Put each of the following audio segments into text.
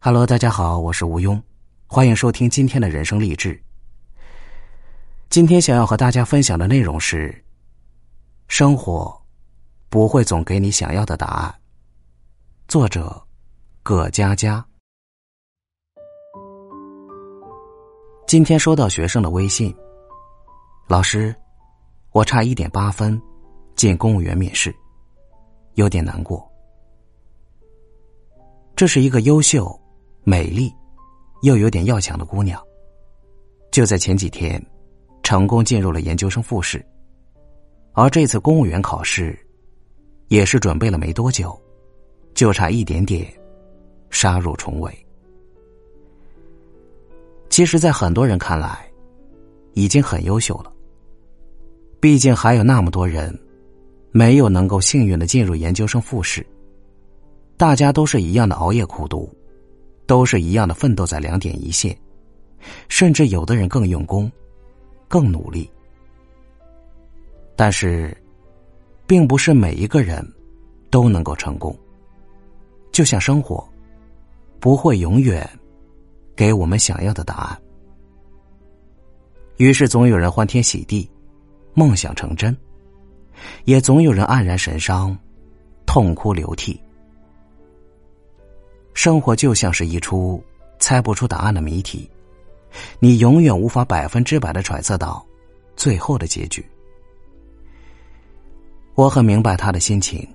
Hello，大家好，我是吴庸，欢迎收听今天的人生励志。今天想要和大家分享的内容是：生活不会总给你想要的答案。作者葛佳佳。今天收到学生的微信，老师，我差一点八分进公务员面试，有点难过。这是一个优秀。美丽，又有点要强的姑娘，就在前几天，成功进入了研究生复试。而这次公务员考试，也是准备了没多久，就差一点点，杀入重围。其实，在很多人看来，已经很优秀了。毕竟还有那么多人，没有能够幸运的进入研究生复试。大家都是一样的熬夜苦读。都是一样的奋斗在两点一线，甚至有的人更用功，更努力。但是，并不是每一个人都能够成功。就像生活，不会永远给我们想要的答案。于是，总有人欢天喜地，梦想成真；也总有人黯然神伤，痛哭流涕。生活就像是一出猜不出答案的谜题，你永远无法百分之百的揣测到最后的结局。我很明白他的心情，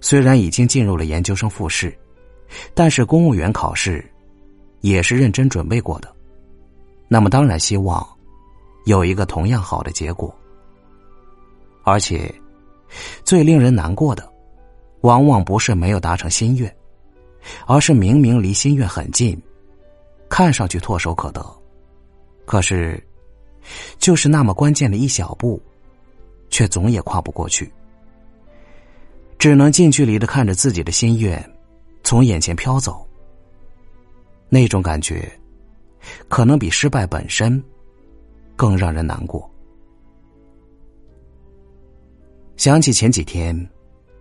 虽然已经进入了研究生复试，但是公务员考试也是认真准备过的，那么当然希望有一个同样好的结果。而且，最令人难过的，往往不是没有达成心愿。而是明明离心愿很近，看上去唾手可得，可是，就是那么关键的一小步，却总也跨不过去，只能近距离的看着自己的心愿从眼前飘走。那种感觉，可能比失败本身更让人难过。想起前几天，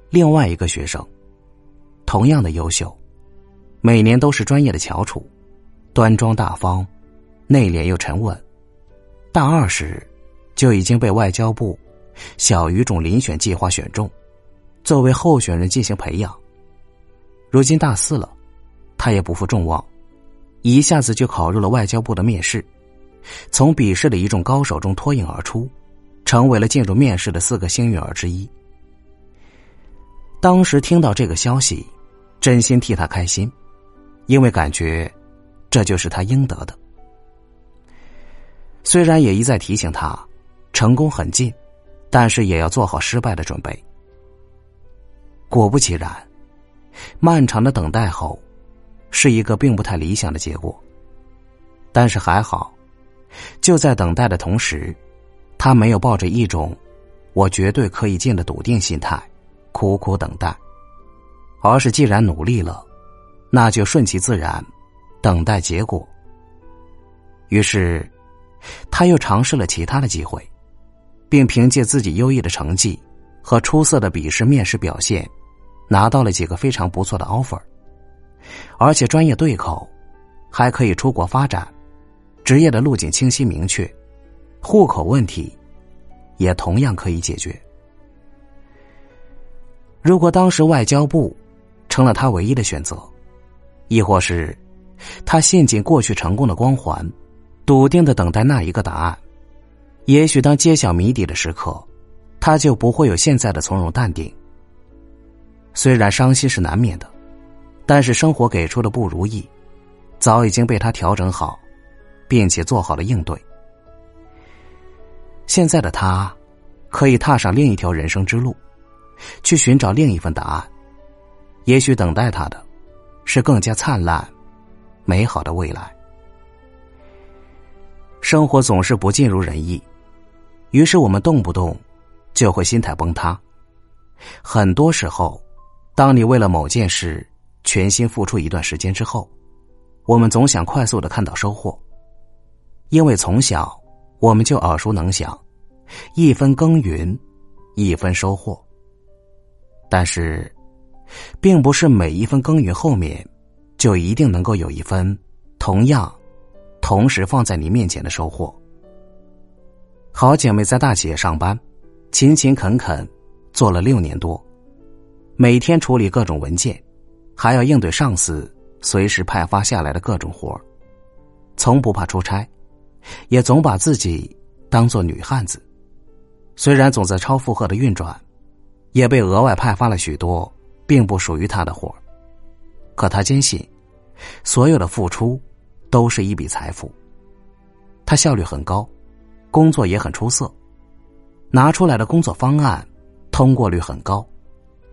另外一个学生，同样的优秀。每年都是专业的翘楚，端庄大方，内敛又沉稳。大二时，就已经被外交部小语种遴选计划选中，作为候选人进行培养。如今大四了，他也不负众望，一下子就考入了外交部的面试，从笔试的一众高手中脱颖而出，成为了进入面试的四个幸运儿之一。当时听到这个消息，真心替他开心。因为感觉，这就是他应得的。虽然也一再提醒他，成功很近，但是也要做好失败的准备。果不其然，漫长的等待后，是一个并不太理想的结果。但是还好，就在等待的同时，他没有抱着一种“我绝对可以进”的笃定心态，苦苦等待，而是既然努力了。那就顺其自然，等待结果。于是，他又尝试了其他的机会，并凭借自己优异的成绩和出色的笔试面试表现，拿到了几个非常不错的 offer，而且专业对口，还可以出国发展，职业的路径清晰明确，户口问题也同样可以解决。如果当时外交部成了他唯一的选择。亦或是，他陷进过去成功的光环，笃定的等待那一个答案。也许当揭晓谜底的时刻，他就不会有现在的从容淡定。虽然伤心是难免的，但是生活给出的不如意，早已经被他调整好，并且做好了应对。现在的他，可以踏上另一条人生之路，去寻找另一份答案。也许等待他的。是更加灿烂、美好的未来。生活总是不尽如人意，于是我们动不动就会心态崩塌。很多时候，当你为了某件事全心付出一段时间之后，我们总想快速的看到收获，因为从小我们就耳熟能详“一分耕耘一分收获”，但是。并不是每一份耕耘后面，就一定能够有一分同样、同时放在你面前的收获。好姐妹在大企业上班，勤勤恳恳做了六年多，每天处理各种文件，还要应对上司随时派发下来的各种活从不怕出差，也总把自己当做女汉子。虽然总在超负荷的运转，也被额外派发了许多并不属于他的活可他坚信，所有的付出都是一笔财富。他效率很高，工作也很出色，拿出来的工作方案通过率很高，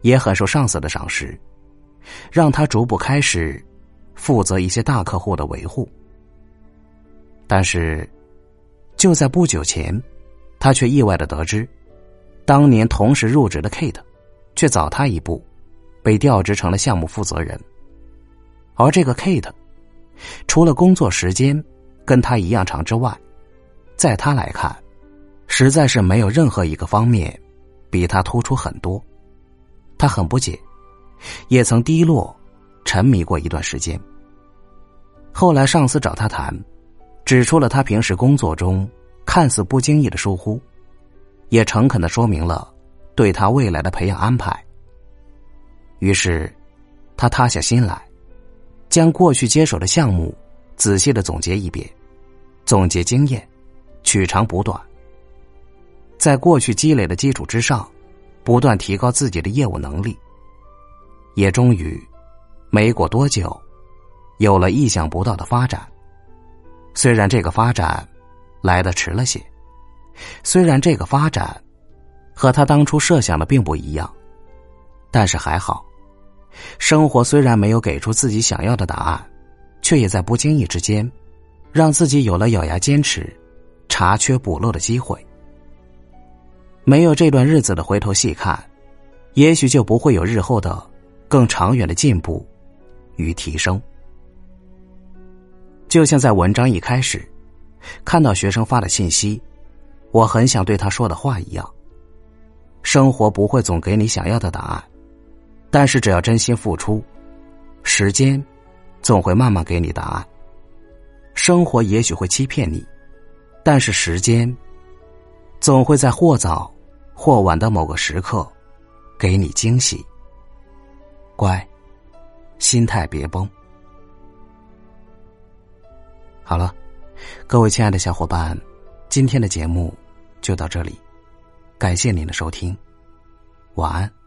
也很受上司的赏识，让他逐步开始负责一些大客户的维护。但是，就在不久前。他却意外的得知，当年同时入职的 Kate，却早他一步，被调职成了项目负责人。而这个 Kate，除了工作时间跟他一样长之外，在他来看，实在是没有任何一个方面比他突出很多。他很不解，也曾低落、沉迷过一段时间。后来上司找他谈，指出了他平时工作中。看似不经意的疏忽，也诚恳的说明了对他未来的培养安排。于是，他塌下心来，将过去接手的项目仔细的总结一遍，总结经验，取长补短，在过去积累的基础之上，不断提高自己的业务能力。也终于，没过多久，有了意想不到的发展。虽然这个发展。来的迟了些，虽然这个发展和他当初设想的并不一样，但是还好。生活虽然没有给出自己想要的答案，却也在不经意之间，让自己有了咬牙坚持、查缺补漏的机会。没有这段日子的回头细看，也许就不会有日后的更长远的进步与提升。就像在文章一开始。看到学生发的信息，我很想对他说的话一样。生活不会总给你想要的答案，但是只要真心付出，时间总会慢慢给你答案。生活也许会欺骗你，但是时间总会在或早或晚的某个时刻给你惊喜。乖，心态别崩。好了。各位亲爱的小伙伴，今天的节目就到这里，感谢您的收听，晚安。